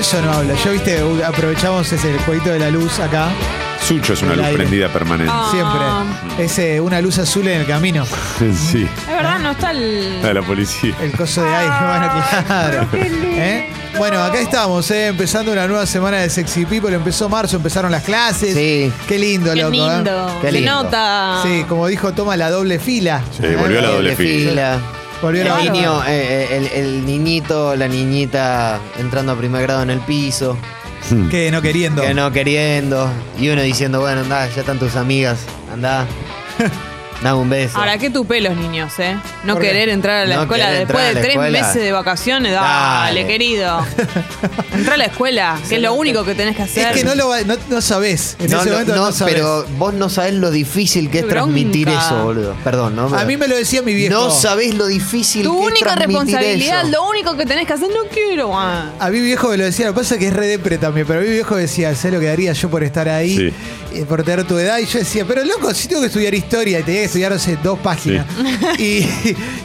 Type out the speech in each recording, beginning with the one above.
eso no habla. Yo, viste, aprovechamos ese jueguito de la luz acá, Sucho es una luz aire. prendida permanente. Ah. siempre. Es eh, una luz azul en el camino. Sí. Es verdad, no está el. A la policía. El coso de aire, bueno, claro. ¿Eh? Bueno, acá estamos, ¿eh? empezando una nueva semana de Sexy People. Empezó marzo, empezaron las clases. Sí. Qué lindo, Qué loco. ¿eh? lindo. Qué Se lindo. nota. Sí, como dijo, toma la doble fila. Sí, volvió ¿Eh? la doble fila. Volvió El niño, eh, eh, el, el niñito, la niñita entrando a primer grado en el piso, Que no queriendo. que no queriendo, y uno diciendo, bueno, andá, ya están tus amigas, andá, dame un beso. Ahora, qué tupé los niños, ¿eh? No ¿Por qué? querer entrar a la No escuela querer después entrar a de la tres escuela. meses de vacaciones. Dale, Dale. querido. Entra a la escuela, que es lo único que tenés que hacer. Es que no lo va- no, no sabés. En no, ese no, momento no, no, sabés. pero vos no sabés lo difícil que es Qué transmitir bronca. eso, boludo. Perdón, ¿no? A mí me lo decía mi viejo. No sabés lo difícil Tu que es única transmitir responsabilidad, eso. lo único que tenés que hacer, no quiero. ah. A mi viejo me lo decía, lo que pasa es que es re depre también, pero a mi viejo decía, sé lo que daría yo por estar ahí, Sí. Eh, por tener tu edad, y yo decía, pero loco, si tengo que estudiar historia y tenía que estudiar, no sé, dos páginas. Y,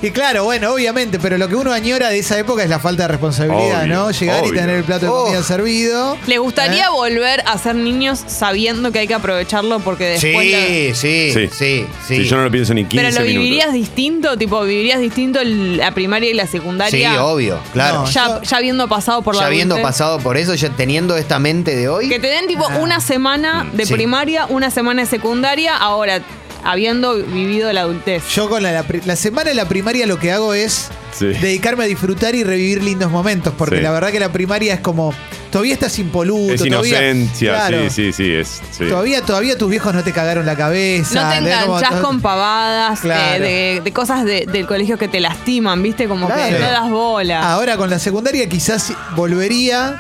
y claro, bueno, obviamente, pero lo que uno añora de esa época es la falta de responsabilidad, Obvio, ¿no? Llegar y tener el plato de Oh. comida servido. ¿Les gustaría ¿Eh? volver a ser niños sabiendo que hay que aprovecharlo porque después... la- Sí, sí, Sí. sí, sí. Si yo no lo pienso ni 15 Pero lo minutos. vivirías distinto, tipo, vivirías distinto la primaria y la secundaria. Sí, obvio, claro. No, Ya, Yo- ya habiendo pasado por la ya habiendo pasado por eso, ya teniendo esta mente de hoy. Que te den tipo una semana de Sí. Primaria, una semana de secundaria, ahora habiendo vivido la adultez. Yo con la, la pri- la semana de la primaria lo que hago es Sí. dedicarme a disfrutar y revivir lindos momentos, porque Sí. la verdad que la primaria es como, todavía estás impoluto. Es todavía- inocencia, claro, sí, sí, sí. Es, sí. Todavía, todavía tus viejos no te cagaron la cabeza. No te ¿entendés? Como- enganchás con pavadas, Claro. de, de- de cosas de- del colegio que te lastiman, ¿viste? Como que Claro. no das bola. Ahora con la secundaria quizás volvería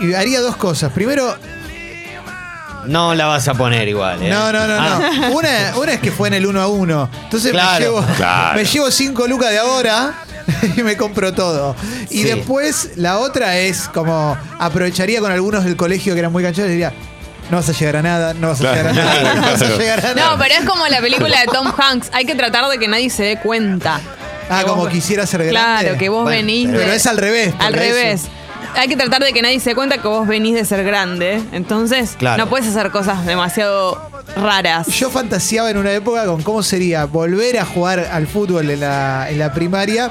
y haría dos cosas. Primero, No la vas a poner igual, ¿eh? no, no, no, Ah, no. Una, una es que fue en el uno a uno. Entonces me, Claro. llevo, Claro. me llevo cinco lucas de ahora y me compro todo. Y Sí. después la otra es como aprovecharía con algunos del colegio que eran muy canchones y diría, no vas a llegar a nada, no vas a Claro, llegar a nada, claro, no vas a llegar a nada. No, pero es como la película de Tom Hanks. Hay que tratar de que nadie se dé cuenta. ah, como vos- quisiera ser grande. Claro, que vos Bueno, venís Pero de- es al revés. Al revés. eso- Hay que tratar de que nadie se dé cuenta que vos venís de ser grande. Entonces, Claro. no puedes hacer cosas demasiado raras. Yo fantaseaba en una época con cómo sería volver a jugar al fútbol en la, en la primaria,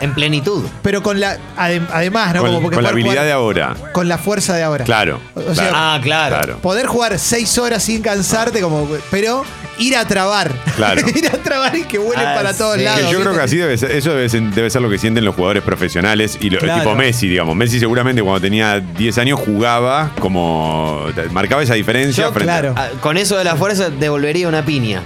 En plenitud. pero con la adem- además, ¿no? Con, Como porque con la poder habilidad jugar de ahora. con la fuerza de ahora. Claro. O sea, claro, Ah, claro. Poder jugar seis horas sin cansarte, como, pero ir a trabar. Claro. ir a trabar y que vuelen Ah, para todos sí. lados. Que yo creo que así debe ser, eso debe ser, debe ser lo que sienten los jugadores profesionales y lo, Claro. tipo Messi, digamos. Messi seguramente cuando tenía 10 años jugaba como marcaba esa diferencia Yo, frente a- claro. Ah, Con eso de la fuerza devolvería una piña.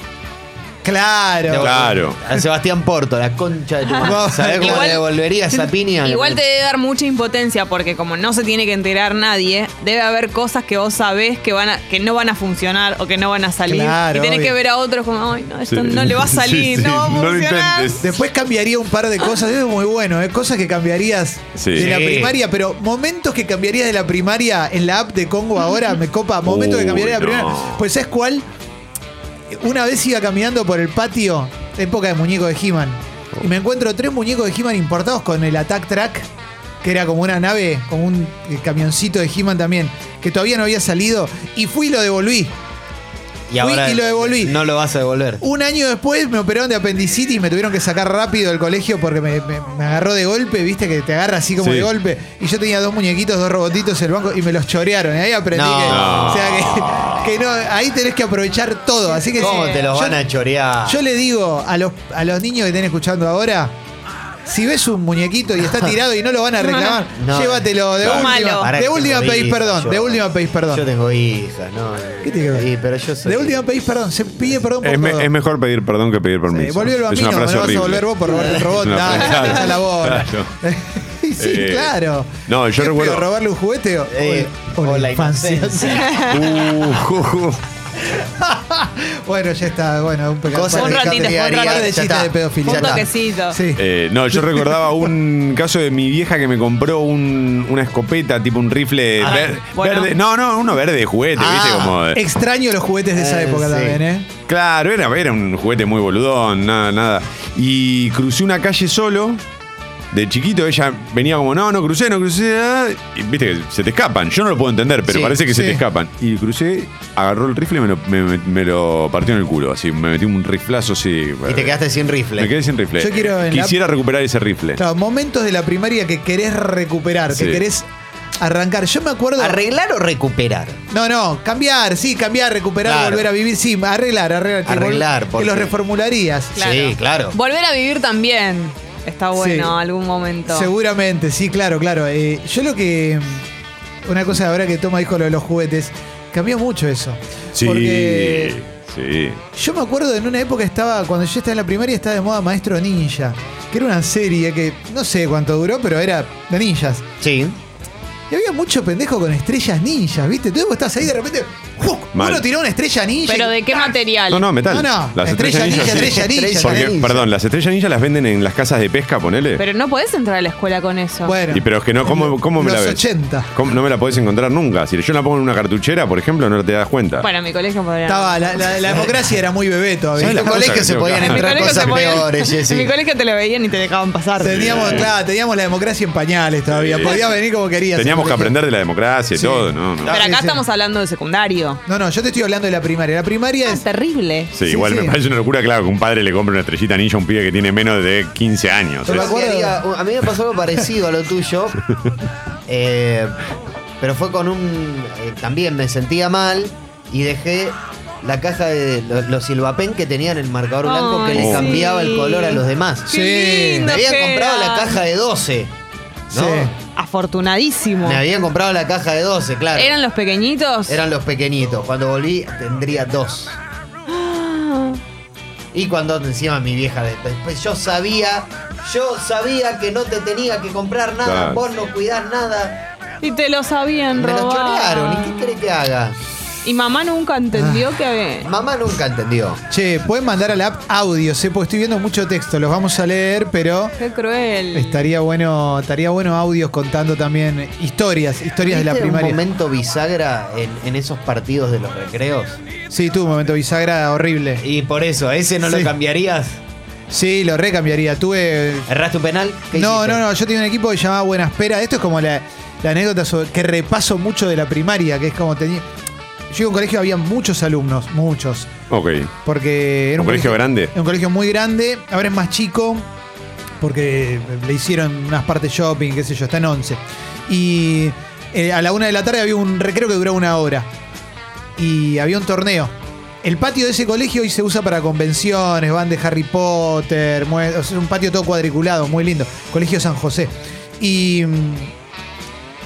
Claro. Claro. A Sebastián Porto, la concha de tu madre. ¿Sabés cómo Igual- le devolvería esa piña? Igual te debe dar mucha impotencia porque como no se tiene que enterar nadie, debe haber cosas que vos sabés que van a, que no van a funcionar o que no van a salir. Claro, y tenés obvio. que ver a otros como, ay, no, esto Sí. no le va a salir, Sí, sí, no va a no lo funcionar. intentes. Después cambiaría un par de cosas, eso es muy bueno, ¿eh? cosas que cambiarías Sí. de la Sí. primaria, pero momentos que cambiarías de la primaria en la app de Congo ahora, me copa, momentos que Uy, cambiaría de la primaria. Pues ¿sabes cuál? Una vez iba caminando por el patio, época de muñecos de He-Man, y me encuentro tres muñecos de He-Man importados con el Attack Track, que era como una nave, como un eh, camioncito de He-Man también, que todavía no había salido, y fui y lo devolví. Y ahora Fui y lo devolví. No lo vas a devolver. Un año después me operaron de apendicitis y me tuvieron que sacar rápido del colegio porque me, me- me agarró de golpe, viste que te agarra así como Sí. de golpe. Y yo tenía dos muñequitos, dos robotitos en el banco y me los chorearon. Y ahí aprendí No. que. O sea que, que no, ahí tenés que aprovechar todo. Así que ¿Cómo te los yo- van a chorear? Yo le digo a los, a los niños que estén escuchando ahora. Si ves un muñequito y está tirado y no lo van a reclamar, No. llévatelo de Claro. última. Pará De última tengo pedís hijas, perdón. yo. De última pedís perdón. Yo tengo hijas, ¿no? ¿Qué tiene que ver? Sí, pero yo soy. De última pedís perdón. Se pide perdón por Es, me- todo. es mejor pedir perdón que pedir Sí, permiso. volvió el es bambino, una me frase lo vas a horrible. volver vos por robar el robot. Es una Dale, frase- echa la bola. Claro. sí, Eh, claro. no, yo ¿Qué recuerdo- peor, robarle un juguete o, Eh, o la o la infancia? Uh, uh, uh. bueno, ya está. Bueno, un pecado. Cosas Un ratito, fue un de ratito. está. de pedofilia. Un toquecito. Sí. Eh, no, yo recordaba un caso de mi vieja que me compró un- una escopeta, tipo un rifle Ah, ver- bueno. verde. No, no, uno verde de juguete, Ah, ¿viste? Como de- Extraño los juguetes de esa Eh, época sí. también, ¿eh? Claro, era, era un juguete muy boludón, nada, nada. Y crucé una calle solo de chiquito ella venía como, no, no crucé, no crucé. ah", Y viste que se te escapan. Yo no lo puedo entender, pero Sí, parece que se sí. te escapan. Y crucé, agarró el rifle y me lo, me- me- me lo partió en el culo. Así, me metí un riflazo así. Y te quedaste sin rifle. Me quedé sin rifle. Yo quiero en la- Quisiera recuperar ese rifle. Claro, momentos de la primaria que querés recuperar, Sí. que querés arrancar. Yo me acuerdo. ¿Arreglar o recuperar? No, no, cambiar, sí, cambiar, recuperar, Claro. volver a vivir, sí, arreglar, arreglar. que Arreglar, vol- porque- Que lo reformularías. Claro. Sí, claro. Volver a vivir también. Está bueno Sí. algún momento. Seguramente, sí, claro, claro. Eh, yo lo que. Una cosa ahora que Toma dijo lo de los juguetes, cambió mucho eso. Sí. Porque Sí. yo me acuerdo en una época estaba, cuando yo estaba en la primaria, estaba de moda Maestro Ninja, que era una serie que no sé cuánto duró, pero era de ninjas. Sí. Y había mucho pendejo con estrellas ninjas, ¿viste? Vos estás ahí de repente, uno tiró una estrella ninja. ¿Pero de qué material? No, no, metal. No, no, Las estrella estrellas ninja, ninja, sí. estrella ninja. Porque, ninja. perdón, las estrellas ninja las venden en las casas de pesca, ponele. Pero no podés entrar a la escuela con eso. Bueno. Y pero es que no, ¿cómo, cómo me los la ves? 80. ¿Cómo? No me la podés encontrar nunca. Si yo la pongo en una cartuchera, por ejemplo, no te das cuenta. Bueno, mi colegio podría. Estaba, la, la- la democracia era muy bebé todavía. ¿Sabes En tu colegio se podían acá? En mi entrar colegio cosas peores, En mi colegio te lo veían y te dejaban pasar. Teníamos, claro, teníamos la democracia en pañales todavía. Sí. Podía venir como querías. Teníamos que aprender de la democracia y todo, ¿no? Pero acá estamos hablando de secundario. No, no, yo te estoy hablando de la primaria. La primaria Es es. terrible. Sí, Sí, igual sí. me parece una locura, claro, que un padre le compre una estrellita ninja a un pibe que tiene menos de 15 años. Yo me acuerdo- a mí me pasó algo parecido a lo tuyo. eh, pero fue con un. eh, también me sentía mal y dejé la caja de lo- los silvapen que tenían el marcador blanco que le sí. cambiaba el color a los demás. Sí. Qué lindo Me habían que comprado era. la caja de 12. ¿no? Sí. Afortunadísimo. Me habían comprado la caja de 12, claro. ¿Eran los pequeñitos? Eran los pequeñitos. Cuando volví tendría dos. Y cuando encima mi vieja después, pues yo sabía, yo sabía que no te tenía que comprar nada, Claro. vos no cuidás nada. Y te los habían Me lo chorearon, ¿y qué cree que haga? Y mamá nunca entendió Ah. que. Mamá nunca entendió. Che, pueden mandar a la app audios, ¿eh? porque estoy viendo mucho texto. Los vamos a leer, pero Qué cruel. estaría bueno, estaría bueno audios contando también historias, historias de la ¿Viste primaria. un momento bisagra en, en esos partidos de los recreos? Sí, tuve un momento bisagra horrible. Y por eso, ¿ese no Sí. lo cambiarías? Sí, lo recambiaría. Tuve. ¿Erraste un penal? ¿Qué No, hiciste? no, no. Yo tenía un equipo que se llamaba Buena Espera. Esto es como la, la anécdota sobre- que repaso mucho de la primaria, que es como tenía. Yo iba a un colegio, había muchos alumnos, muchos. Ok. Porque era ¿Un colegio grande? Era un colegio muy grande. Ahora es más chico. Porque le hicieron unas partes shopping, qué sé yo, está en 11. Y eh, a la una de la tarde había un recreo que duraba una hora. Y había un torneo. El patio de ese colegio hoy se usa para convenciones, van de Harry Potter, mue- o sea, es un patio todo cuadriculado, muy lindo. Colegio San José. Y mm,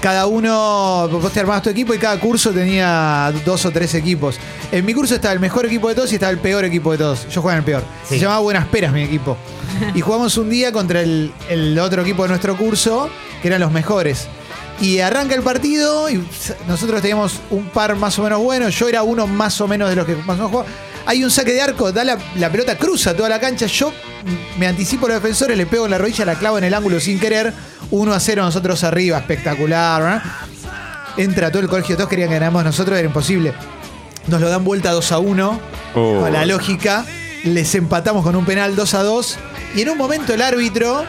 cada uno, vos te armabas tu equipo y cada curso tenía dos o tres equipos. En mi curso estaba el mejor equipo de todos y estaba el peor equipo de todos. Yo jugaba en el peor. Sí. Se llamaba Buenas Peras mi equipo. Y jugamos un día contra el, el otro equipo de nuestro curso, que eran los mejores. Y arranca el partido y nosotros teníamos un par más o menos bueno. Yo era uno más o menos de los que más o menos jugaba. Hay un saque de arco, da la, la pelota, cruza toda la cancha. Yo me anticipo a los defensores, le pego en la rodilla, la clavo en el ángulo sin querer. 1 a 0 nosotros arriba, espectacular. ¿verdad? Entra todo el colegio, todos querían que ganáramos nosotros, era imposible. Nos lo dan vuelta 2 a 1. Oh. A la lógica. Les empatamos con un penal 2 a 2. Y en un momento el árbitro,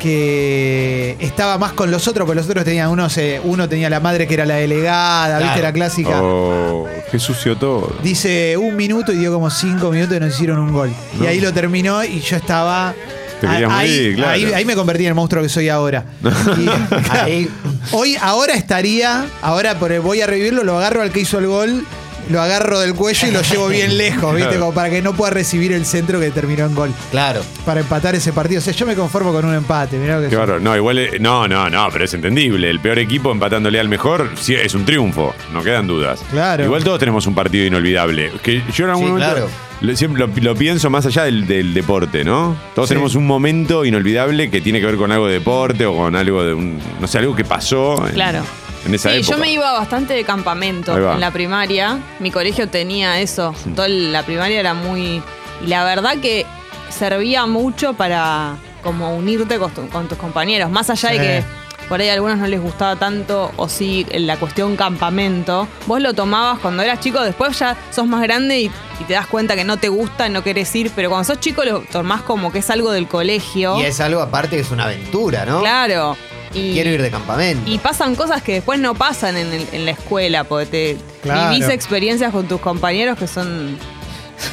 que estaba más con los otros, porque los otros tenían, uno, se- uno tenía la madre que era la delegada, ¿viste? La clásica. Oh, qué sucio todo. Dice un minuto y dio como cinco minutos y nos hicieron un gol. Y ahí lo terminó y yo estaba. Te querías ahí, morir, claro. ahí, ahí me convertí en el monstruo que soy ahora. Y- Ahí, hoy, ahora estaría, ahora voy a revivirlo, lo agarro al que hizo el gol, lo agarro del cuello y lo llevo bien lejos, ¿viste? Claro. Como para que no pueda recibir el centro que terminó en gol. claro. Para empatar ese partido. O sea, yo me conformo con un empate. Mirá lo que Qué soy. bárbaro. No, igual. eh, No, no, no, pero es entendible. El peor equipo empatándole al mejor sí, es un triunfo. No quedan dudas. Claro. Igual todos tenemos un partido inolvidable. Que yo en algún Sí, momento. claro. lo- siempre lo, lo pienso más allá del, del deporte, ¿no? Todos Sí. tenemos un momento inolvidable que tiene que ver con algo de deporte o con algo de un. No sé, algo que pasó. en- Claro. En esa sí, época. yo me iba bastante de campamento en la primaria. Mi colegio tenía eso. Toda la primaria era muy. Y la verdad que servía mucho para como unirte con, tu- con tus compañeros. Más allá Sí. de que por ahí a algunos no les gustaba tanto, o sí, la cuestión campamento, vos lo tomabas cuando eras chico, después ya sos más grande y, y te das cuenta que no te gusta y no querés ir, pero cuando sos chico lo tomás como que es algo del colegio. Y es algo aparte que es una aventura, ¿no? Claro. Y, Quiero ir de campamento. y pasan cosas que después no pasan en, el- en la escuela, porque te Claro. vivís experiencias con tus compañeros que son,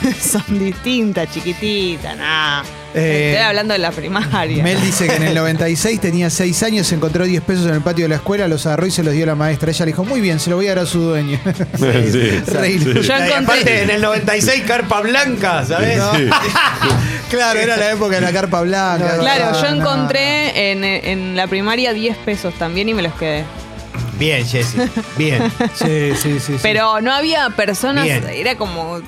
son distintas, chiquititas, nada. Eh, Estoy hablando de la primaria. Mel dice que en el 96 tenía 6 años, encontró 10 pesos en el patio de la escuela, los agarró y se los dio a la maestra. Ella le dijo, muy bien, se lo voy a dar a su dueño. Sí, sí. ilusionado. Yo Y aparte, en el 96, carpa blanca, ¿sabes? No. claro, era la época de la carpa blanca. Claro, No, yo encontré en, en la primaria 10 pesos también y me los quedé. Bien, Jessy. Bien. Sí, sí, sí. sí. Pero no había personas, Bien. era como,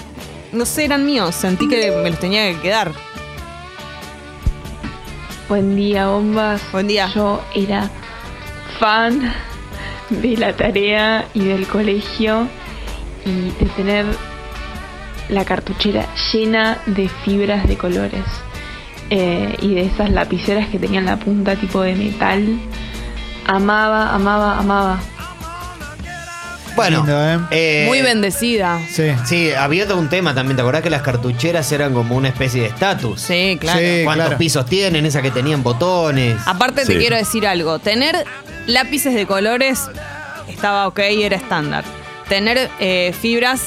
no sé, eran míos, sentí que me los tenía que quedar. Buen día, bombas. Buen día. Yo era fan de la tarea y del colegio y de tener la cartuchera llena de fibras de colores Eh, y de esas lapiceras que tenían la punta tipo de metal. Amaba, amaba, amaba. Bueno. Lindo, ¿eh? eh, Muy bendecida. Sí. Sí, había todo un tema también. ¿Te acordás que las cartucheras eran como una especie de estatus? Sí, claro. Sí. ¿Cuántos claro. pisos tienen? Esa que tenían botones. Aparte te Sí. quiero decir algo, tener lápices de colores estaba ok, era estándar. Tener eh, fibras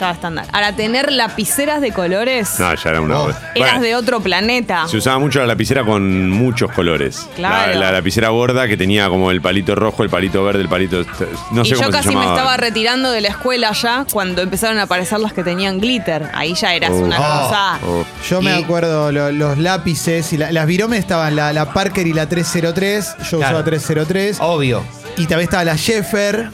estaba estándar. Ahora, tener lapiceras de colores, No, ya era una. Oh. Bueno, eras de otro planeta. Se usaba mucho la lapicera con muchos colores. Claro. La, la lapicera gorda que tenía como el palito rojo, el palito verde, el palito. No y sé yo cómo se casi me estaba retirando de la escuela ya cuando empezaron a aparecer las que tenían glitter. Ahí ya eras Oh. una Oh. cosa. Oh. Yo me Y- acuerdo lo- los lápices y la- las viromes estaban la, la Parker y la 303. Yo Claro. usaba 303. Obvio. Y también estaba la Sheffer,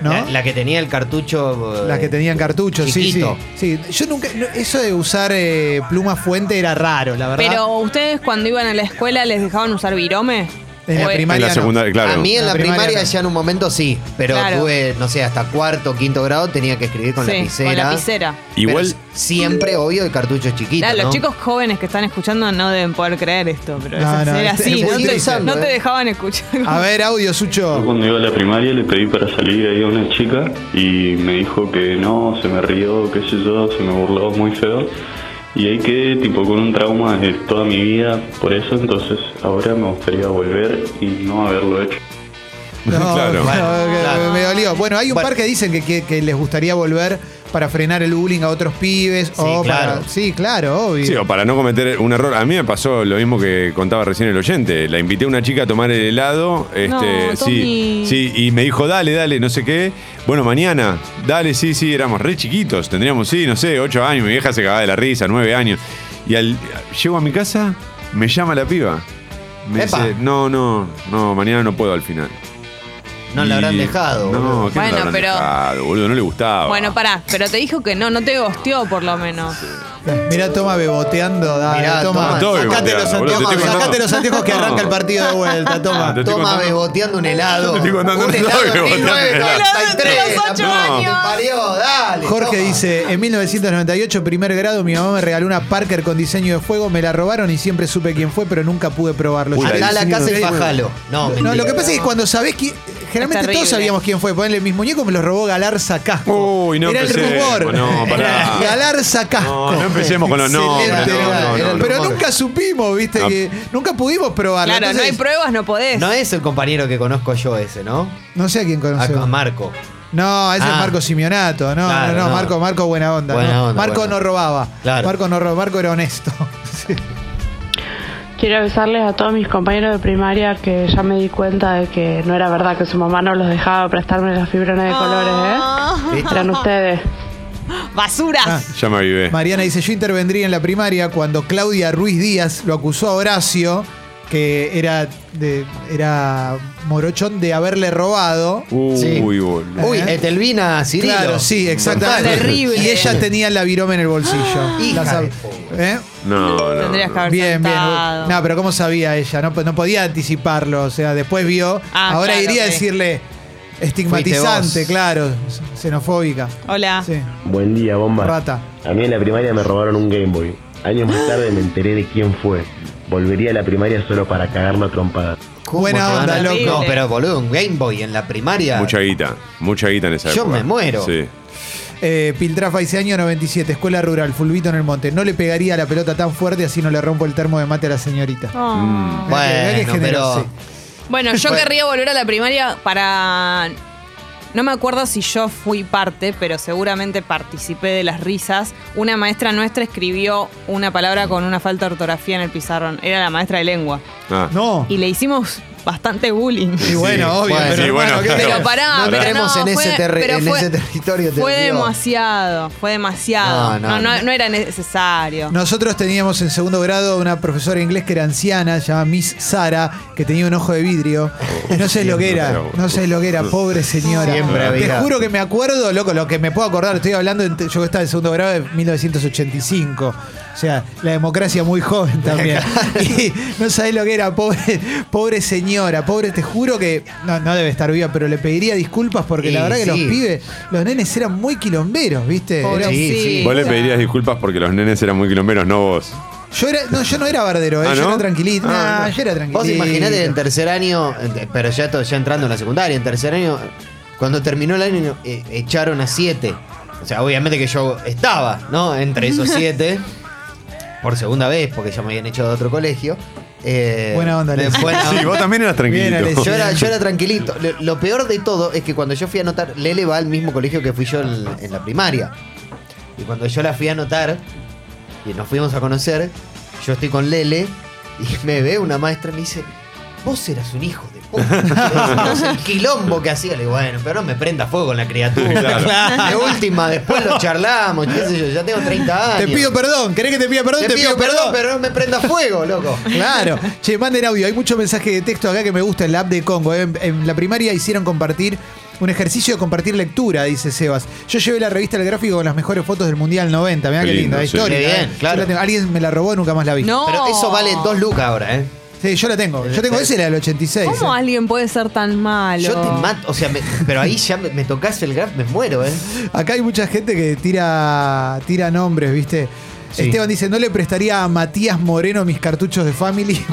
¿no? La, la que tenía el cartucho. Las que tenían cartuchos, sí, sí. Sí, yo nunca. Eso de usar eh, pluma fuente era raro, la verdad. Pero ustedes cuando iban a la escuela les dejaban usar virome. En la primaria En la no. secundaria, claro. A mí en La la, primaria primaria, no. ya en un momento sí, pero Claro. tuve, no sé, hasta cuarto, quinto grado tenía que escribir con Sí, lapicera. con lapicera. Igual. Pero siempre, obvio, de cartuchos chiquitos. Claro, ¿no? los chicos jóvenes que están escuchando no deben poder creer esto, pero No, es- no, era es- así, es no te, triste. no te ¿eh? dejaban escuchar. A ver, audio, Yo Sucho. cuando iba a la primaria le pedí para salir ahí a una chica y me dijo que no, se me rió, qué sé yo, se me burló muy feo. Y ahí quedé tipo con un trauma de toda mi vida por eso, entonces ahora me gustaría volver y no haberlo hecho. No, Claro. no, que Claro. Me dolió. Bueno, hay un Bueno. par que dicen que, que- que les gustaría volver para frenar el bullying a otros pibes. o claro. para- sí, claro, obvio. Sí, o para no cometer un error. A mí me pasó lo mismo que contaba recién el oyente. La invité a una chica a tomar el helado. Este, No, sí, sí, y me dijo, dale, dale, no sé qué. Bueno, mañana, dale, sí, sí, éramos re chiquitos. Tendríamos, sí, no sé, ocho años. Mi vieja se cagaba de la risa, nueve años. Y al llego a mi casa, me llama la piba. Me Epa. dice, no, no, no, mañana no puedo al final. No la habrán dejado. No, boludo. ¿qué no la Bueno, habrán pero- dejado, boludo? No le gustaba. Bueno, pará, pero te dijo que no, no te gosteó por lo menos. Mirá, toma beboteando, dale, Mirá, toma. Sacate los beboteando, boludo, te anteojos, estoy sacate contando. los anteojos que arranca el partido de vuelta, toma. Te estoy Toma contando. beboteando un helado. Te estoy contando, un helado estoy en beboteando un helado. 1993. De los ocho la puta que años. parió, dale. Jorge toma. dice, en 1998, primer grado, mi mamá me regaló una Parker con diseño de fuego, me la robaron y siempre supe quién fue, pero nunca pude probarlo. Uy, Yo- Andá a la casa y fajalo. No, No, mentira. lo que pasa es que cuando sabés quién. Generalmente todos sabíamos quién fue. Ponerle mis muñecos me los robó Galarza Casco. Uy, no Era el rumor. no, pará. Era Galarza Casco. No, no empecemos con los nombres, no, era. no, no, no. Pero rumor. nunca supimos, viste, No. que nunca pudimos probarlo. Claro, no hay pruebas, no podés. No es el compañero que conozco yo ese, ¿no? no sé a quién A, conoce. a Marco. No, ese es Ah. Marco Simeonato. No, Claro, no, no, no. Marco, Marco buena onda. Buena ¿no? onda, Marco buena no robaba. Claro. Marco no robaba, Marco era honesto. Sí. Quiero avisarles a todos mis compañeros de primaria que ya me di cuenta de que no era verdad que su mamá no los dejaba prestarme las fibrones de colores, Ah. ¿eh? Eran ustedes. Basuras. Ah. Ya me avivé. Mariana dice, yo intervendría en la primaria cuando Claudia Ruiz Díaz lo acusó a Horacio, que era, de, era morochón de haberle robado. Uy, Sí. boludo. Uy, ¿Eh? Etelvina Cirilo. Claro, sí, exactamente. Terrible. Y ella tenía la virome en el bolsillo. Hija La sab- de ¿Eh? No, no. Tendrías que haber Bien, bien. saltado. No, pero ¿cómo sabía ella? No, no podía anticiparlo. O sea, después vio. Ah, ahora claro, iría a ok. decirle estigmatizante, vos. claro. Xenofóbica. Hola. Sí. Buen día, bomba. Rata. A mí en la primaria me robaron un Game Boy. Años más tarde me enteré de quién fue. volvería a la primaria solo para cagarlo a trompadas. ¿Cómo Buena te van onda, a- loco. No, pero boludo, un Game Boy en la primaria. Mucha guita, mucha guita en esa Yo época. me muero. Sí. Eh, Piltrafa dice año 97, escuela rural, fulvito en el monte. No le pegaría la pelota tan fuerte así no le rompo el termo de mate a la señorita. Oh. Mm. Que- Bueno, pero- yo Bueno. querría volver a la primaria para. No me acuerdo si yo fui parte, pero seguramente participé de las risas. Una maestra nuestra escribió una palabra con una falta de ortografía en el pizarrón. Era la maestra de lengua. Ah. No. Y le hicimos bastante bullying. Y bueno, obvio. Bueno, pero sí, bueno, hermano, ¿qué claro. Pero querés? pará, No pero no, en ese fue- terri- pero en fue- ese territorio, te Fue digo. demasiado, fue demasiado. No, No, no, no, no. no era necesario. Nosotros teníamos en segundo grado una profesora de inglés que era anciana, se llama Miss Sara, que tenía un ojo de vidrio. No sé lo que era, no sé lo que era, pobre señora. Siempre Te juro que me acuerdo, loco, lo que me puedo acordar, estoy hablando, en- yo estaba en segundo grado de 1985. O sea, la democracia muy joven también. Y no sabés lo que era, pobre, pobre señora, pobre, te juro que no, no debe estar viva, pero le pediría disculpas porque la verdad que los sí. pibes, los nenes eran muy quilomberos, ¿viste? Pobre- Sí, sí. Vos le pedirías disculpas porque los nenes eran muy quilomberos, no vos. Yo era, no, yo no era bardero, ¿eh? Ah, yo ¿no? era tranquilito. Ah, no. yo era tranquilito. Vos imaginate en tercer año, en- pero ya, to- ya entrando en la secundaria, en tercer año, cuando terminó el año, eh, echaron a siete. O sea, obviamente que yo estaba, ¿no? Entre esos siete. por segunda vez, porque ya me habían echado de otro colegio. Eh, Buena onda, Alexis. buena Sí, onda. vos también eras tranquilito. Yo era, yo era tranquilito. Lo, lo peor de todo es que cuando yo fui a anotar, Lele va al mismo colegio que fui yo en, en la primaria. Y cuando yo la fui a anotar y nos fuimos a conocer, yo estoy con Lele y me ve una maestra y me dice, vos eras un hijo de puta. El quilombo que hacía. Le digo, bueno, pero no me prenda fuego con la criatura. De última, después lo charlamos, qué sé yo, ya tengo 30 Te años. pido perdón, ¿querés que te pida perdón? Te pido perdón, pero no me prenda fuego, loco. Claro. Che, manden audio. Hay mucho mensaje de texto acá que me gusta en la app de Congo. ¿eh? En, en la primaria hicieron compartir un ejercicio de compartir lectura, dice Sebas. Yo llevé la revista El Gráfico con las mejores fotos del Mundial 90. Mirá Qué qué, lindo, linda, sí. histórica. Qué bien, ¿eh? claro. La. Alguien me la robó, nunca más la vi. No. Pero eso vale dos lucas ahora, ¿eh? Sí, yo la tengo. Yo tengo esa y la del 86. ¿Cómo ¿eh? alguien puede ser tan malo? Yo te mato, o sea, me- pero ahí ya me, me tocas el graf, me muero, ¿eh? Acá hay mucha gente que tira, tira nombres, ¿viste? Sí. Esteban dice, no le prestaría a Matías Moreno mis cartuchos de Family.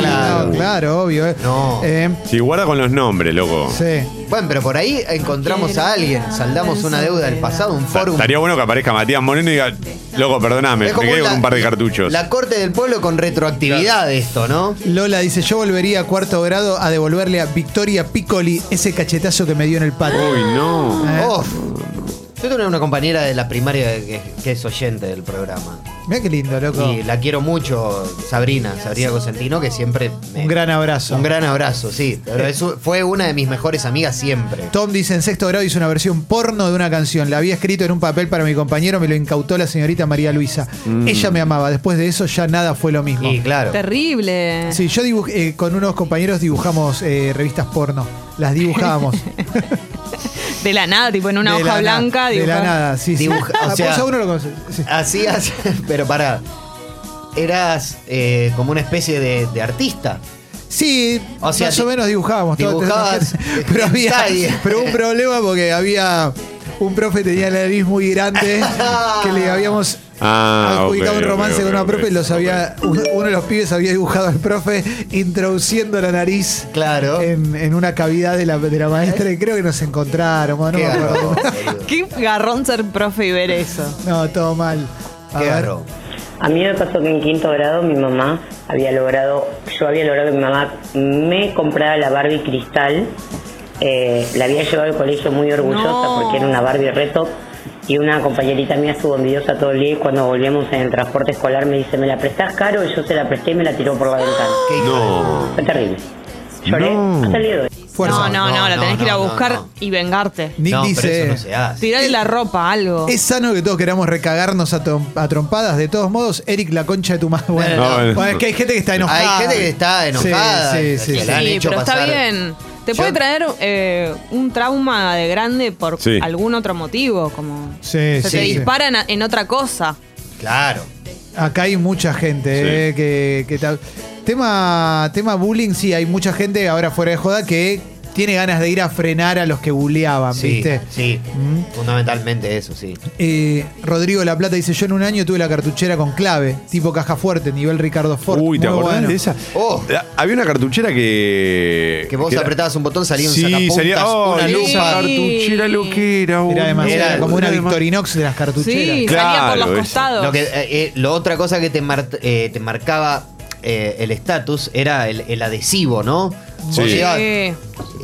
Claro. Claro, obvio. ¿eh? No. Eh, Sí, guarda con los nombres, loco. sí. Bueno, pero por ahí encontramos a alguien, saldamos una deuda del pasado, un Ta-. Estaría bueno que aparezca Matías Moreno y diga, loco, perdóname, Es me como quedé con la- un par de cartuchos. La corte del pueblo con retroactividad esto, ¿no? Lola dice, yo volvería a cuarto grado a devolverle a Victoria Piccoli ese cachetazo que me dio en el patio. Uy, no. Eh. Uf. Yo tengo una compañera de la primaria que, que es oyente del programa. Mirá qué lindo, loco. Y la quiero mucho, Sabrina, Sabrina Cosentino, que siempre me- Un gran abrazo. Un gran abrazo, sí. Pero es un- fue una de mis mejores amigas siempre. Tom dice, en sexto grado hizo una versión porno de una canción. La había escrito en un papel para mi compañero, me lo incautó la señorita María Luisa. Ella me amaba. Después de eso ya nada fue lo mismo. Y claro. Terrible. Sí, yo eh, con unos compañeros dibujamos eh, revistas porno. Las dibujábamos. De la nada, tipo en una De la hoja na- blanca. De la nada, sí, sí. Dibuja- o Ah, sea- a uno lo. Sí. Hacías, pero pará. Eras eh, como una especie de, de artista. Sí, O sea, más o menos dibujábamos. todo- dibujabas pero había pero un problema porque había un profe tenía la nariz muy grande que le habíamos Ah, adjudicado ok, un romance con una profe y los había uno uno de los pibes había dibujado al profe introduciendo la nariz Claro. en, en una cavidad de la, de la maestra y creo que nos encontraron. bueno, Qué no, garrón. Qué garrón ser profe y ver eso. no, todo mal. A Qué ver. garrón. A mí me pasó que en quinto grado mi mamá había logrado, yo había logrado que mi mamá me comprara la Barbie cristal. Eh, la había llevado al colegio muy orgullosa No. porque era una Barbie reto. Y una compañerita mía estuvo envidiosa todo el día y cuando volvíamos en el transporte escolar me dice, ¿me la prestás caro? Y yo se la presté y me la tiró por la ventana. Qué No. Fue terrible. Lloré No. hasta el día de hoy. Fuerza. No, no, no, No, la no, tenés que ir a buscar no. y vengarte. Nick no, dice. pero eso no se hace. Tirarle la ropa, algo. Es sano que todos queramos recagarnos a, trom- a trompadas. De todos modos, Eric, la concha de tu madre. Bueno, No, bueno, es que hay gente que está enojada. Hay gente que está enojada, Sí, sí, que sí. la han Sí, hecho pero está pasar. bien. Te puede traer eh, un trauma de grande por Sí. algún otro motivo, como Sí, se sí, te sí. disparan a- en otra cosa. Claro. Acá hay mucha gente eh, que, tema, tema bullying, sí, hay mucha gente ahora fuera de joda que tiene ganas de ir a frenar a los que buleaban, Sí, ¿viste? sí. Mm. Fundamentalmente eso, sí. Eh, Rodrigo La Plata dice: Yo en un año tuve la cartuchera con clave, tipo caja fuerte, nivel Ricardo Ford. Uy, ¿te acordás bueno. de esa? Oh. Había una cartuchera que. Que vos apretabas un botón, salía un Sí, sacapuntas, salía. Oh, una esa lupa. cartuchera lo que era. Demasiado, Era- como una. Victorinox de las cartucheras. Sí, Claro, salía por los costados. Lo, que, eh, eh, lo otra cosa que te, mar- eh, te marcaba eh, el estatus era el, el adhesivo, ¿no? Sí. Sí.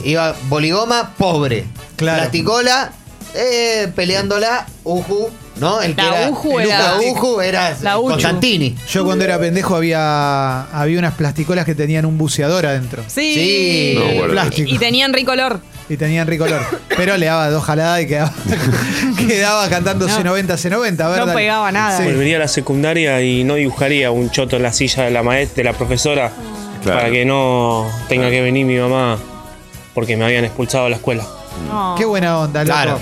Iba boligoma, pobre. Claro. Plasticola, eh, peleándola, Uju, ¿no? El que La era, Uju el era- La Uju era La Uchu. Constantini. Yo cuando era pendejo había, había unas plasticolas que tenían un buceador adentro. Sí. Sí. No, bueno. Plástico. Y tenían ricolor. Y tenían ricolor. Pero le daba dos jaladas y quedaba, quedaba cantando No. C90, C90. A ver, No pegaba nada. Sí. Volvería a la secundaria y no dibujaría un choto en la silla de la maestra, de la profesora, Claro. para que no tenga que venir mi mamá porque me habían expulsado de la escuela. No. Qué buena onda, loco. Claro.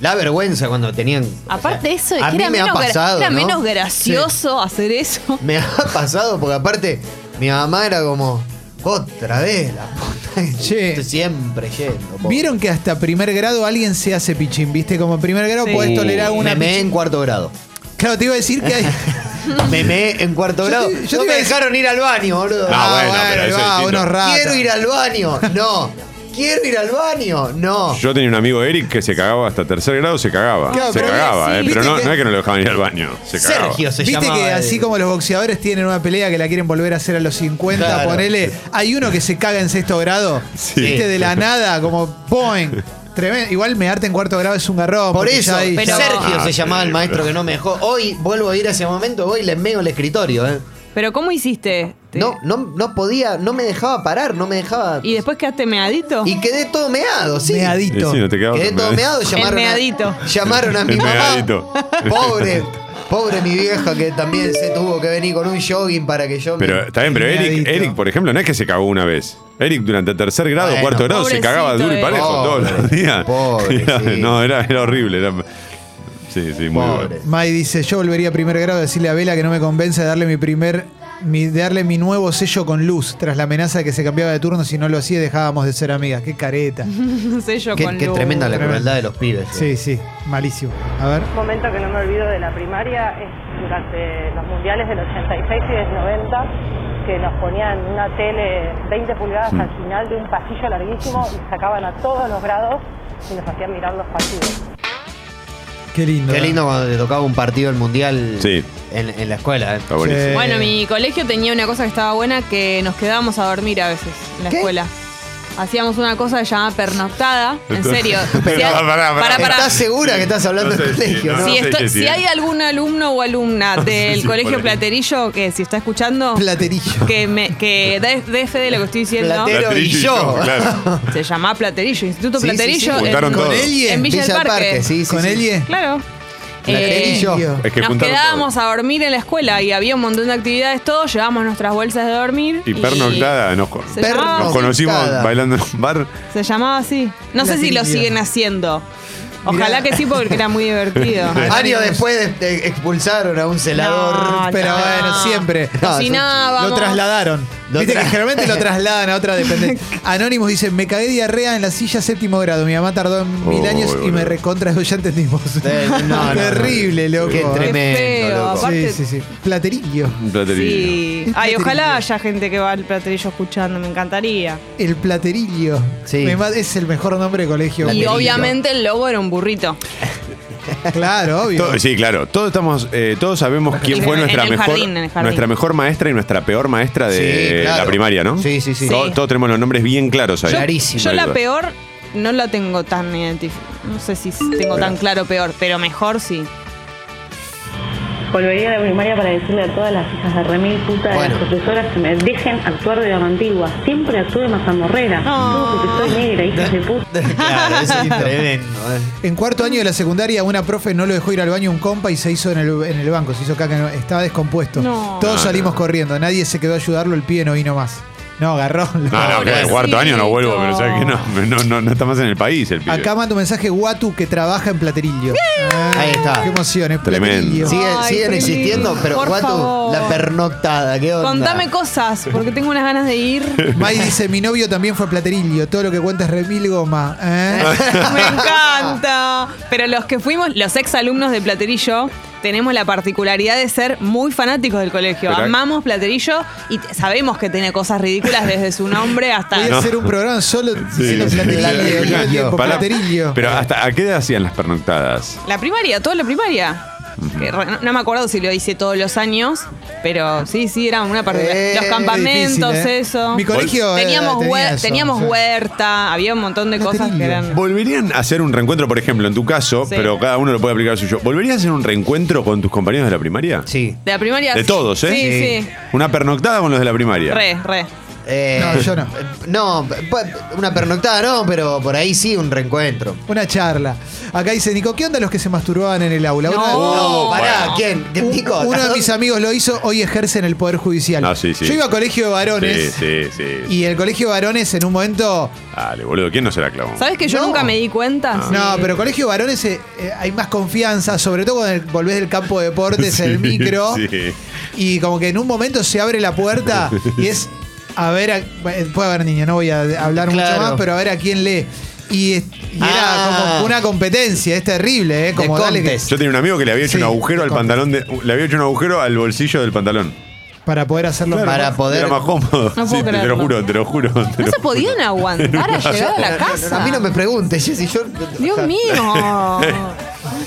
La vergüenza cuando tenían. Aparte de eso, a mí era, me ha menos, gra- pasado, era ¿no? menos gracioso hacer eso. Me ha pasado porque aparte mi mamá era como otra vez la puta. Che. Siempre yendo. pobre. ¿Vieron que hasta primer grado alguien se hace pichín? ¿Viste? Como primer grado Sí. podés tolerar una me meé pichín. en cuarto grado. Claro, te iba a decir que hay. Me meé en cuarto Yo grado. te- yo te no iba me a decir- dejaron ir al baño, boludo. Ah, bueno, pero eso es distinto. unos. Quiero ir al baño. No. Quiero ir al baño. No. Yo tenía un amigo Eric que se cagaba hasta tercer grado, se cagaba. Claro, se pero cagaba, sí, eh, pero no, que- no es que no lo dejaban ir al baño. Se cagaba. Sergio se Viste que así como los boxeadores tienen una pelea que la quieren volver a hacer a los 50, Claro. ponele. Hay uno que se caga en sexto grado. Sí. Viste, de la nada, como boing. Tremendo. Igual mearte en cuarto grado es un garrón. Por eso, ahí- Pero- Sergio Ah, se sí, llamaba el maestro que no me dejó. Hoy vuelvo a ir a ese momento, voy y le meo el escritorio. ¿eh? Pero ¿cómo hiciste? Te- No, no, no podía, no me dejaba parar, no me dejaba. ¿Y después quedaste meadito? Y quedé todo meado, sí. Meadito. sí, no te Quedé todo meado, llamaron, meadito. A, llamaron a mi El mamá. meadito. Pobre, pobre mi vieja que también se tuvo que venir con un jogging para que yo me- Pero está bien, pero Eric. Eric, por ejemplo, no es que se cagó una vez. Eric durante tercer grado, Bueno, cuarto grado, se cagaba duro y Eric. parejo todos los días. pobre, sí. No, era, era horrible. era- Sí, sí, muy Pobre. bueno. Mai dice, yo volvería a primer grado a decirle a Vela que no me convence de darle mi primer, mi, de darle mi nuevo sello con luz, tras la amenaza de que se cambiaba de turno, si no lo hacía dejábamos de ser amigas. Qué careta. Qué, con qué luz. tremenda la crueldad de los pibes. eh. Sí, sí, malísimo. A ver. Un momento que no me olvido de la primaria es durante los mundiales del 86 y del 90 que nos ponían una tele 20 pulgadas al final de un pasillo larguísimo y sacaban a todos los grados y nos hacían mirar los partidos. Qué lindo. Qué ¿no? lindo cuando te tocaba un partido del mundial Sí. en, en la escuela. ¿eh? Está buenísimo. Sí. Bueno, mi colegio tenía una cosa que estaba buena que nos quedábamos a dormir a veces en la ¿Qué? escuela. Hacíamos una cosa que se llamaba pernoctada. En serio. Pero, Si hay- pará, pará, pará. pará, pará. ¿Estás segura que estás hablando No sé del si- colegio, no no? Si, sé esto- qué si tiene. hay algún alumno o alumna del Sí, colegio por ahí. Platerillo que si está escuchando, Platerillo. que, me, que dé, dé fe de lo que estoy diciendo, Platero Platerillo y yo. claro. se llama Platerillo, Instituto Sí, sí, sí. Platerillo en, ¿Con todo. Elie? en Villa, del Parque. sí, sí. ¿Con sí. Elie? Claro. Eh, Es que nos juntaron quedábamos todo. a dormir en la escuela y había un montón de actividades, todos llevábamos nuestras bolsas de dormir. Y pernoctada, nos, Se nos conocimos bailando en un bar. se llamaba así. No sé si lo siguen haciendo. Ojalá Mirá. que sí, porque era muy divertido. Años después de- de- expulsaron a un celador. No, Pero no. bueno, siempre. Cocinábamos. Lo trasladaron. Lo Viste tra- que generalmente lo trasladan a otra dependencia. Anónimos dice, me cagué diarrea en la silla séptimo grado. Mi mamá tardó mil Oh, años y boludo. me recontra. Ya entendimos. Eh, no, no, no. Terrible, loco. Qué tremendo, feo, loco. aparte- Sí, sí, sí. Platerillo. Un platerillo. Sí. Ay, ojalá haya gente que va al platerillo escuchando, me encantaría. El platerillo. Sí. Me ma- es el mejor nombre de colegio. Y Platerillo. obviamente el logo era un burrito. Claro, obvio. Todo- sí, claro. Todos estamos, eh, todos sabemos quién En fue el- nuestra en el mejor, jardín, en el jardín. nuestra mejor maestra y nuestra peor maestra de Sí, claro. la primaria, ¿no? Sí, sí, sí. Todos, Sí. todos tenemos los nombres bien claros ahí. Clarísimo. Yo la peor no la tengo tan identificada. No sé si tengo tan claro peor, pero mejor sí. Volvería a la primaria para decirle a todas las hijas de remil puta de las profesoras que me dejen actuar de la antigua. Siempre actúe de mazamorrera. Todo porque soy negra, hijas de puta. Claro, eso es tremendo. eh. En cuarto año de la secundaria, una profe no lo dejó ir al baño un compa y se hizo en el, en el banco. Se hizo caca, no- estaba descompuesto. No. Todos No, salimos no. corriendo. Nadie se quedó a ayudarlo, el pibe no vino más. No, agarró. No, no, que en Pobrecito. cuarto año no vuelvo, pero sabes que no, no, no, no está más en el país el pibe. Acá manda un mensaje Guatu que trabaja en Platerillo. Ah, Ahí está. Qué emoción, es Tremendo. Platerillo. Sigue- Ay, siguen existiendo, pero Por Guatu, favor. la pernoctada, ¿qué onda? Contame cosas, porque tengo unas ganas de ir. May dice, mi novio también fue Platerillo. Todo lo que cuenta es remil goma. ¿eh? Me encanta. Pero los que fuimos, los ex alumnos de Platerillo, tenemos la particularidad de ser muy fanáticos del colegio. Pero- Amamos Platerillo y t- sabemos que tiene cosas ridículas desde su nombre hasta. Voy a hacer un programa solo Pará, Platerillo. Pero hasta ¿a qué edad hacían las pernoctadas? La primaria, toda la primaria. Que re- no, no me acuerdo si lo hice todos los años, pero sí, sí, era una parte. Eh, los campamentos, difícil, ¿eh? eso. Mi colegio eh, teníamos tenía huer- eso, teníamos sí. huerta, había un montón de cosas que eran. ¿Volverían a hacer un reencuentro, por ejemplo, en tu caso, Sí. pero cada uno lo puede aplicar a suyo? ¿Volverías a hacer un reencuentro con tus compañeros de la primaria? Sí. De la primaria. De todos, ¿eh? Sí, sí. Una pernoctada con los de la primaria. Re, re. Eh, No, yo no. No, una pernoctada no, pero por ahí sí un reencuentro. Una charla. Acá dice Nico, ¿qué onda los que se masturbaban en el aula? No. Una- No, pará, bueno. ¿quién? ¿Qué, Un- Nico? uno de mis amigos lo hizo, hoy ejerce en el Poder Judicial. Ah, sí, sí. Yo iba a colegio de varones Sí, sí, sí. y el colegio de varones en un momento... Dale, boludo, ¿quién no se la clavó? ¿Sabes que yo No. nunca me di cuenta? Sí. No, pero colegio de varones eh, eh, hay más confianza, sobre todo cuando volvés del campo de deportes, en el Sí, micro. sí. Y como que en un momento se abre la puerta y es a ver, a- bueno, puede haber niños, no voy a hablar Claro. mucho más, pero a ver a quién lee. Y, es- y era Ah. como una competencia, es terrible, ¿eh? Como dale que-. Yo tenía un amigo que le había hecho Sí, un agujero al pantalón de. Le había hecho un agujero al bolsillo del pantalón. para poder hacerlo. Para poder- Era más cómodo. No Sí, puedo te, te lo juro, te lo juro. te No lo se juro. podían aguantar a llegar a la casa. A mí no me preguntes, Jessy, yo... Dios mío.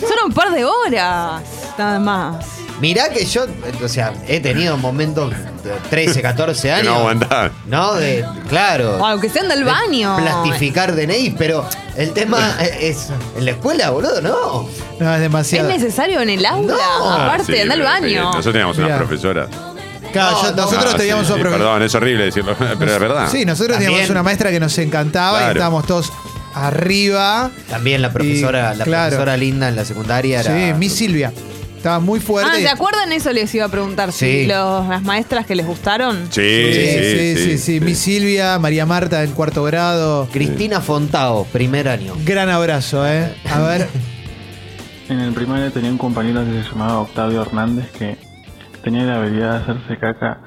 Son un par de horas. Nada más. Mirá que yo, o sea, he tenido momentos de 13, 14 Que años. no aguantás. No, de, claro. O aunque sean del de baño. Plastificar DNI, pero el tema es en la escuela, boludo, no. No, es ¿Es demasiado. necesario en el aula? No. Aparte, Ah, sí, anda al baño. Nosotros teníamos una Mirá. profesora. Claro, No, nosotros Ah, teníamos sí, una sí. Perdón, es horrible decirlo, pero es verdad. Sí, nosotros También. teníamos una maestra que nos encantaba y estábamos todos arriba. También la profesora, Y, la claro. profesora linda en la secundaria era. Sí, Miss Silvia. Estaba muy fuerte. Ah, ¿se acuerdan eso? Les iba a preguntar. Sí. Si los, las maestras que les gustaron. Sí, Sí, sí, sí, sí. Miss Silvia, María Marta en cuarto grado. Cristina Fontao, primer año. Gran abrazo, ¿eh? A ver. En el primario tenía un compañero que se llamaba Octavio Hernández que tenía la habilidad de hacerse caca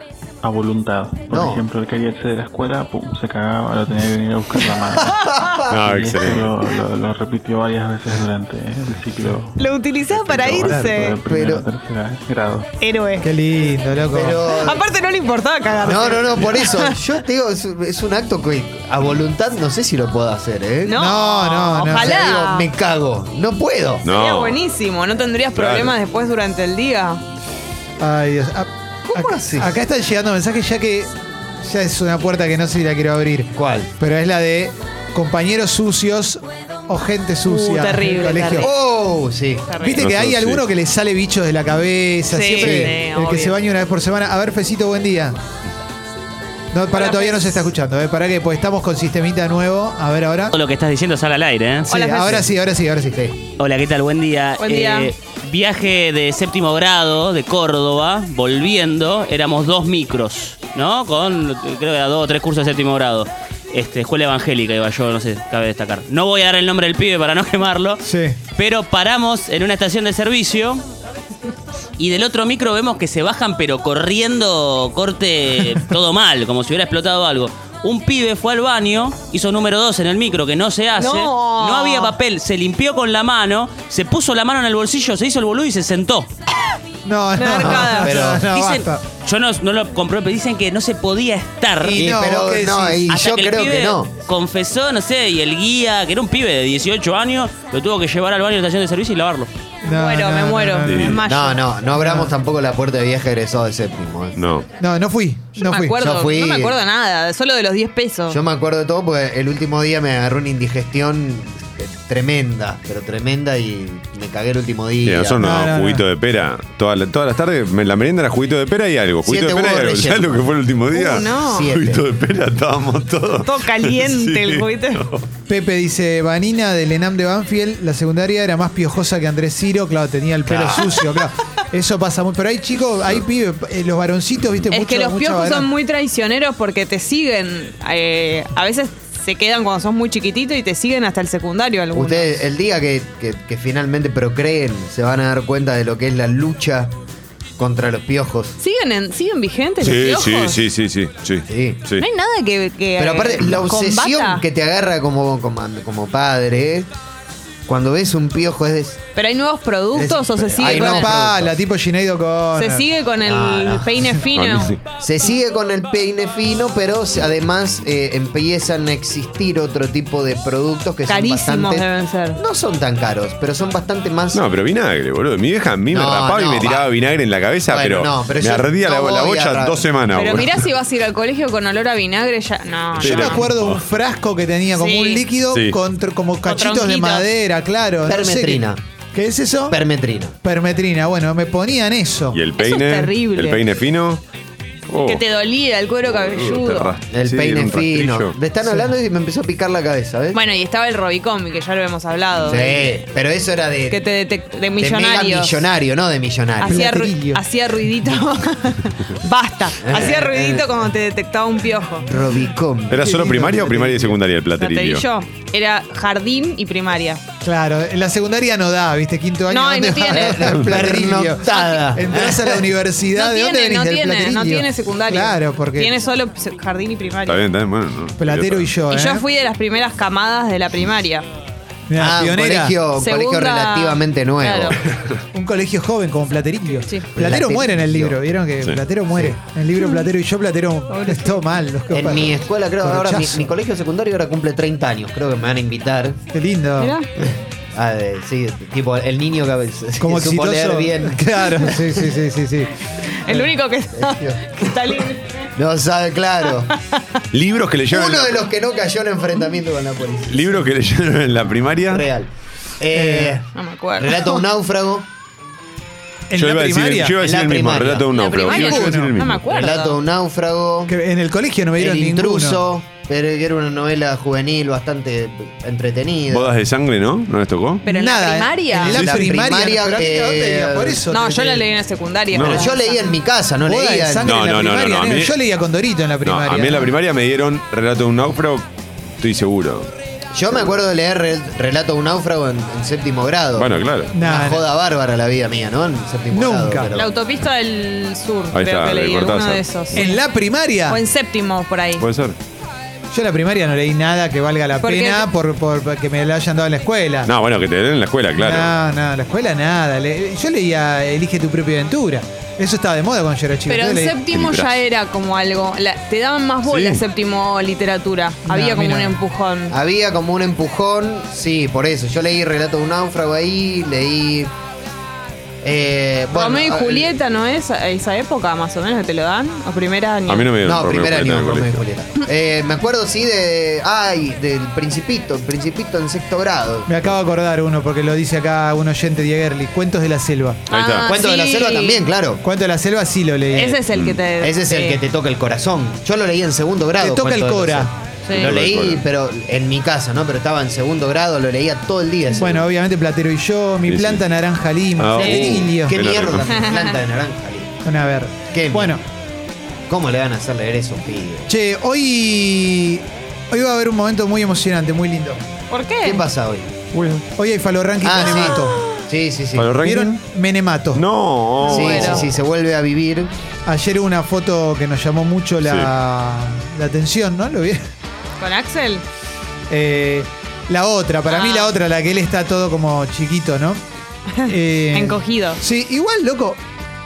a voluntad. Por No. ejemplo, él quería irse de la escuela, pum, se cagaba, lo tenía que venir a buscar la madre. No, Y esto excelente. lo, lo- lo repitió varias veces durante el ciclo. Lo utilizaba para ciclo básico irse. primero Pero- grado. Héroe. Qué lindo, loco. Pero. Aparte no le importaba cagarse. No, no, no, por eso. Yo te digo, es, es un acto que a voluntad no sé si lo puedo hacer, ¿eh? No, No, no, no. O sea, Ojalá. digo, me cago. No puedo. Sería No. buenísimo. No tendrías Claro. problemas después durante el día. Ay, Dios. Ah, ¿Cómo acá, haces? acá están llegando mensajes ya que ya es una puerta que no sé si la quiero abrir. ¿Cuál? Pero es la de compañeros sucios o gente sucia. Uh, terrible, en el colegio. terrible. Oh, sí. Viste que hay alguno que le sale bichos de la cabeza, Sí, siempre sí, el que se baña una vez por semana. A ver, Fecito, buen día. No, para todavía no se está escuchando, ¿eh? para que pues estamos con sistemita nuevo. A ver ahora. Todo lo que estás diciendo sale al aire, ¿eh? Sí, Hola, ahora sí, ahora sí, ahora sí. Hola, ¿qué tal? Buen día. Eh, Buen día. viaje de séptimo grado de Córdoba, volviendo, éramos dos micros, ¿no? Con, creo que era dos o tres cursos de séptimo grado. Este, escuela evangélica iba yo, no sé, cabe destacar. No voy a dar el nombre del pibe para no quemarlo. Sí. Pero paramos en una estación de servicio y del otro micro vemos que se bajan pero corriendo, corte todo mal, como si hubiera explotado algo. Un pibe fue al baño, hizo número dos en el micro, que no se hace. No. había papel, se limpió con la mano, se puso la mano en el bolsillo, se hizo el boludo y se sentó. No, no, no, Pero no, Dicen- basta. yo no, no lo comprobé, pero dicen que no se podía estar. Y Y no, pero ¿qué no, decís? y Hasta yo que el creo pibe que no. confesó, no sé, y el guía, que era un pibe de 18 años, lo tuvo que llevar al baño de la estación de servicio y lavarlo. No, muero, no, me no, muero. no, me no. desmayo. No, no, no abramos tampoco la puerta de viaje egresado de séptimo. ¿eh. No. No, no fui. Yo No me fui. acuerdo, Yo fui- no me acuerdo de nada, solo de los 10 pesos. Yo me acuerdo de todo porque el último día me agarró una indigestión tremenda, pero tremenda y me cagué el último día. nosotros No, no, no, no. juguito de pera. Todas las todas las tardes, la merienda era juguito de pera y algo. Juguito Siete de pera y huevos algo. ¿Sabes lo que fue el último día? Uh, no. Siete. Juguito de pera, estábamos todos. Todo caliente el juguito. Pepe dice, Vanina del Enam de Banfield, la secundaria era más piojosa que Andrés Ciro, claro, tenía el pelo sucio, claro. Eso pasa muy. Pero hay chicos, hay pibes, eh, los varoncitos, viste, Es mucho, que los mucho piojos varón. son muy traicioneros porque te siguen. eh, a veces se quedan cuando sos muy chiquitito y te siguen hasta el secundario algunos. Ustedes, el día que, que- que finalmente procreen, se van a dar cuenta de lo que es la lucha contra los piojos. ¿Siguen, en- ¿Siguen vigentes los Sí, piojos? sí, sí, sí, sí, sí. sí. No hay nada que. que, Pero aparte, eh, la los obsesión combata. que te agarra como, como, como padre, cuando ves un piojo es... Pero hay nuevos productos o se sigue Hay con nuevos el, Pala, tipo Sinead O'Connor. se sigue con el No, no. peine fino. Se sigue con el peine fino, pero se- además eh, empiezan a existir otro tipo de productos que son Carísimos bastante... deben ser. No son tan caros, pero son bastante más... No, pero vinagre, boludo. Mi vieja a mí me No, rapaba y no, me tiraba va. vinagre en la cabeza, Bueno, pero, no, pero me yo ardía no la, la voy a bocha ra- dos semanas, Pero boludo. mirá si vas a ir al colegio con olor a vinagre, ya. No, Sí, Yo me no. acuerdo un frasco que tenía como Sí. un líquido Sí. con tr- como cachitos de tronquitos. madera, claro. no sé Permetrina. Qué- ¿Qué es eso? Permetrina. Permetrina. Bueno, me ponían eso. Y el Eso es peine, terrible. el peine fino. Oh, Que te dolía el cuero te cabelludo. El sí, peine un fino. rastrillo. Le están hablando y me empezó a picar la cabeza, ¿ves? Bueno, y estaba el Robicón, que ya lo hemos hablado. sí, pero eso era de, Que te detec- de de mega millonarios. millonario, no de millonario. Hacía, ru- Platerillo. hacía ruidito. Basta. Hacía ruidito cuando te detectaba un piojo. Robicón. ¿Era solo primaria o primaria y secundaria el platerillo? Platerillo. Era jardín y primaria. Claro, en la secundaria no da, ¿viste? Quinto año. No, y ¿dónde no tiene. va? El platerillo. Entras a la universidad. No ¿De dónde tiene, venís? no Del tiene, no platerillo. tiene secundario. Claro, porque. Tiene solo jardín y primaria. Está bien, está bien, bueno. no, Platero y yo, Y ¿eh? yo fui de las primeras camadas de la primaria. Mirá, Ah, un colegio, un colegio Segunda- relativamente nuevo. Claro. Un colegio joven como Platerillo. Sí. Platero muere en el libro, ¿vieron que Sí. Platero muere? En el libro Platero y yo, Platero es todo mal. Los En mi escuela, creo, ahora mi, colegio secundario ahora cumple 30 años. Creo que me van a invitar. Qué lindo. Mirá. Ah, eh, sí, tipo el niño que Como supo leer exitoso. bien. Claro, sí, sí, sí, sí, sí. El único que está, que está libre. No sabe, claro. Libros que leyeron, en Uno la- de los que no cayó en enfrentamiento con la policía. libros que leyeron en la primaria. Real. Eh, No me acuerdo. relato de un náufrago. En yo la iba a decir, primaria. yo iba a decir En el mismo, relato de un ¿La náufrago. primaria? Yo iba a decir el No mismo. me acuerdo. Relato de un náufrago. Que en el colegio no me dieron El ninguno. Pero que era una novela juvenil bastante entretenida. Bodas de sangre, ¿no? ¿No les tocó? Pero en Nada, la primaria. En la, La primaria. primaria, pero a mí, ¿a dónde eh, iba? Por eso. No, te- yo la leí en la secundaria. No. Pero yo leía en mi casa, no Boda de leía sangre No, en la no, no, no, primaria, no, mí- Yo leía con Dorito en la No, primaria. a mí en la primaria me dieron relato de un náufrago, estoy seguro. Yo me acuerdo de leer Rel- Relato de un náufrago en, en séptimo grado. Bueno, claro. Una joda bárbara la vida mía, ¿no? En séptimo Nunca. grado. pero- La autopista del sur, Ahí creo está, que de leí Cortázar. de esos. En la primaria. O en séptimo, por ahí. ¿Puede ser? Yo en la primaria no leí nada que valga la Porque- pena por, por, por que me la hayan dado en la escuela. No, bueno, que te den en la escuela, claro. No, no, la escuela nada. Le- yo leía Elige tu propia aventura. Eso estaba de moda cuando yo era chico. Pero en Entonces leí- séptimo Libras. ya era como algo. la- te daban más bola Sí. en séptimo literatura. Había como un empujón. Había como un empujón, sí, por eso. Yo leí Relato de un náufrago ahí, leí. Eh, bueno, Romeo y Julieta, ¿no es a esa época más o menos que te lo dan? ¿O primer año? A mí no me dieron No, Romeo primer año, Romeo y. Julieta. Eh, me acuerdo, sí, de. Ay, del Principito, el Principito en sexto grado. Me acabo de acordar uno porque lo dice acá un oyente Diegerli. Cuentos de la selva. Ahí está. Ah, Cuento de la sí. selva también, claro. Cuentos de la selva sí lo leí. Ese es el que te. Ese es el que te toca el corazón. Yo lo leí en segundo grado. Te toca Cuento el de la cora. selva. Sí. Lo leí, pero en mi casa, ¿no? Pero estaba en segundo grado, lo leía todo el día. Bueno, obviamente Platero y yo, mi Sí, planta sí. naranja lima, Ah, Platerillo. Qué Qué mierda, naranja. planta de naranja. Bueno, a ver. Qué bueno, ¿Cómo le van a hacer leer eso, pibe? che, hoy. Hoy va a haber un momento muy emocionante, muy lindo. ¿Por qué? ¿Qué pasa hoy? Hoy hay Falo Ranking Ah, Menemato. Sí, sí, sí. ¿Para el ranking? ¿Vieron? Menemato. No. Sí, Bueno. sí, sí, se vuelve a vivir. Ayer hubo una foto que nos llamó mucho la, la atención, ¿no? ¿Lo vieron? ¿Con Axel? Eh, la otra, para mí Ah. la otra, la que él está todo como chiquito, ¿no? Eh, Encogido. Sí, igual, loco,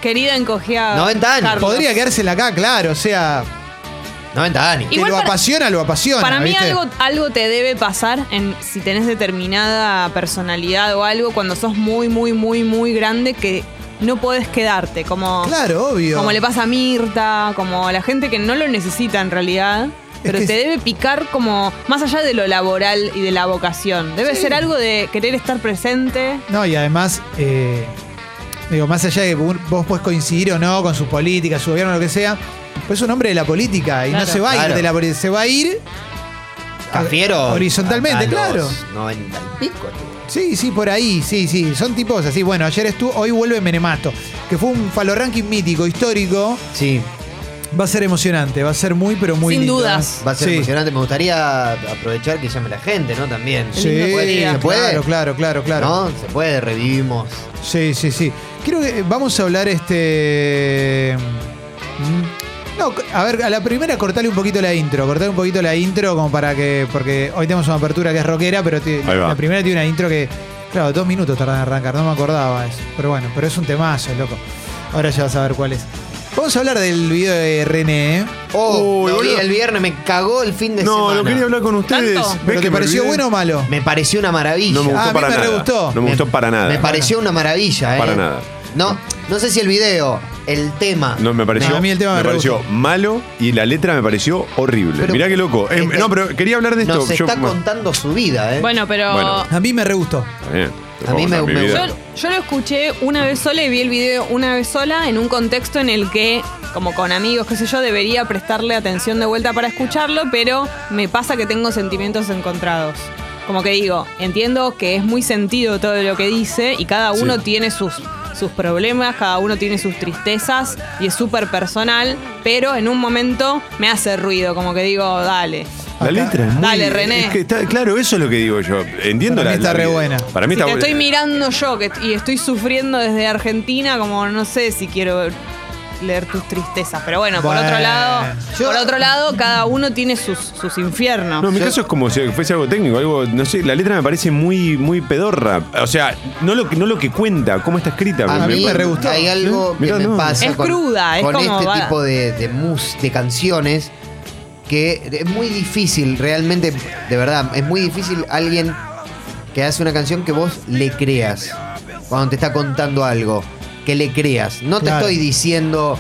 Querida encogida. 90 años. Carlos. podría quedársela acá, claro, o sea, 90 años. que Igual lo para- apasiona, lo apasiona. Para mí ¿viste? algo, algo te debe pasar en si tenés determinada personalidad o algo cuando sos muy, muy, muy, muy grande que no podés quedarte. Como, Claro, obvio. como le pasa a Mirta, como a la gente que no lo necesita en realidad. Pero que te es- debe picar como más allá de lo laboral y de la vocación. Debe Sí. ser algo de querer estar presente. No, y además, eh, digo, más allá de que vos podés coincidir o no con sus políticas, su gobierno, lo que sea, pues es un hombre de la política y Claro. no se va a ir Claro. de la política, se va a ir Cafiero. Horizontalmente, hasta los claro. 90 y pico. Sí, sí, por ahí, sí, sí. Son tipos así. Bueno, ayer estuvo, hoy vuelve Menemato, que fue un falo ranking mítico, histórico. Sí. Va a ser emocionante, va a ser muy, pero muy Sin lindo, dudas. Va a ser Sí. emocionante. Me gustaría aprovechar que llame la gente, ¿no? También. Sí, ¿Se puede? ¿Se puede? claro, claro, claro, claro. ¿No? Se puede, revivimos. Sí, sí, sí. Creo que vamos a hablar este. mm, No, a ver, a la primera cortale un poquito la intro, cortale un poquito la intro como para que. Porque hoy tenemos una apertura que es rockera, pero ti- Ahí va. la primera tiene una intro que. Claro, dos minutos tardan en arrancar, no me acordaba eso. Pero bueno, pero es un temazo, loco. Ahora ya vas a ver cuál es. Vamos a hablar del video de René, ¿eh? Oh, Uy, lo vi boludo. el viernes, me cagó el fin de No, semana. lo quería hablar con ustedes. ¿Tanto? ¿Ves ¿Pero que te me pareció olvidé? bueno o malo? Me pareció una maravilla. No me gustó Ah, a mí para me re nada. gustó. No me gustó para nada. Me pareció una maravilla, ¿eh? Para nada. No, no sé si el video, el tema. No, me pareció, No, a mí el tema me re pareció malo y la letra me pareció horrible. Pero- Mirá qué loco. Eh, Este- no, pero quería hablar de esto. Nos Yo- está contando su vida, ¿eh? Bueno, pero Bueno. A mí me re gustó. Está bien, A mí me- me-. Yo, yo lo escuché una vez sola y vi el video una vez sola en un contexto en el que, como con amigos, qué sé yo, debería prestarle atención de vuelta para escucharlo, pero me pasa que tengo sentimientos encontrados. Como que digo, entiendo que es muy sentido todo lo que dice y cada uno Sí. tiene sus, sus problemas, cada uno tiene sus tristezas y es súper personal, pero en un momento me hace ruido, como que digo, dale. La letra es muy. Dale, René. es que está- claro, eso es lo que digo yo. Entiendo Para la mí está la- re buena. Para mí Si está te buena. estoy mirando yo que, y estoy sufriendo desde Argentina, como no sé si quiero leer tus tristezas. Pero bueno, por Bueno. otro lado, Yo- por otro lado, cada uno tiene sus, sus infiernos. No, en mi Yo- caso es como si fuese algo técnico, algo, no sé, la letra me parece muy, muy pedorra. O sea, no lo, que- no lo que cuenta, cómo está escrita. A mí me re gustó. Hay algo que me no. pasa Es con, cruda, es con como este va- tipo de, de mus, de canciones que es muy difícil, realmente, de verdad, es muy difícil alguien que hace una canción que vos le creas cuando te está contando algo, que le creas. No te Claro. estoy diciendo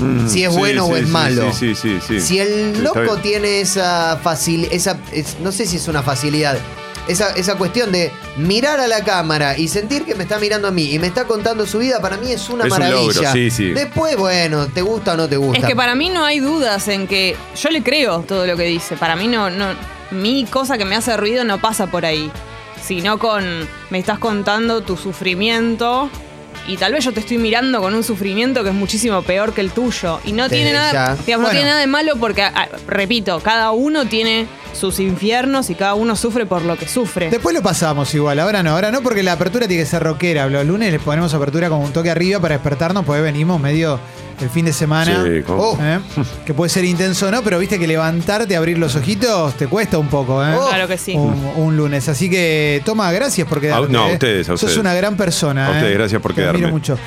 Mm, si es sí, bueno sí, o es sí, malo. Sí, sí, sí. sí. Si el loco tiene esa facilidad, esa, es- no sé si es una facilidad, esa, esa cuestión de mirar a la cámara y sentir que me está mirando a mí y me está contando su vida, para mí es una Es un maravilla. logro, sí, sí. Después, bueno, te gusta o no te gusta. Es que para mí no hay dudas en que yo le creo todo lo que dice. Para mí no, no, mi cosa que me hace ruido no pasa por ahí, sino con me estás contando tu sufrimiento y tal vez yo te estoy mirando con un sufrimiento que es muchísimo peor que el tuyo y no Desde tiene nada, no tiene nada de malo porque ah, repito, cada uno tiene sus infiernos y cada uno sufre por lo que sufre. Después lo pasamos igual, ahora no, ahora no porque la apertura tiene que ser rockera. Los lunes les ponemos apertura como un toque arriba para despertarnos, pues venimos medio el fin de semana. Sí. Oh. ¿eh? Que puede ser intenso, ¿no? Pero viste que levantarte, abrir los ojitos, te cuesta un poco, ¿eh? Claro que sí. Un, un lunes. Así que, toma, gracias por quedarte. no, a ¿eh? ustedes, a Sos ustedes. una gran persona. A ustedes, ¿eh? gracias por Te admiro quedarme. mucho.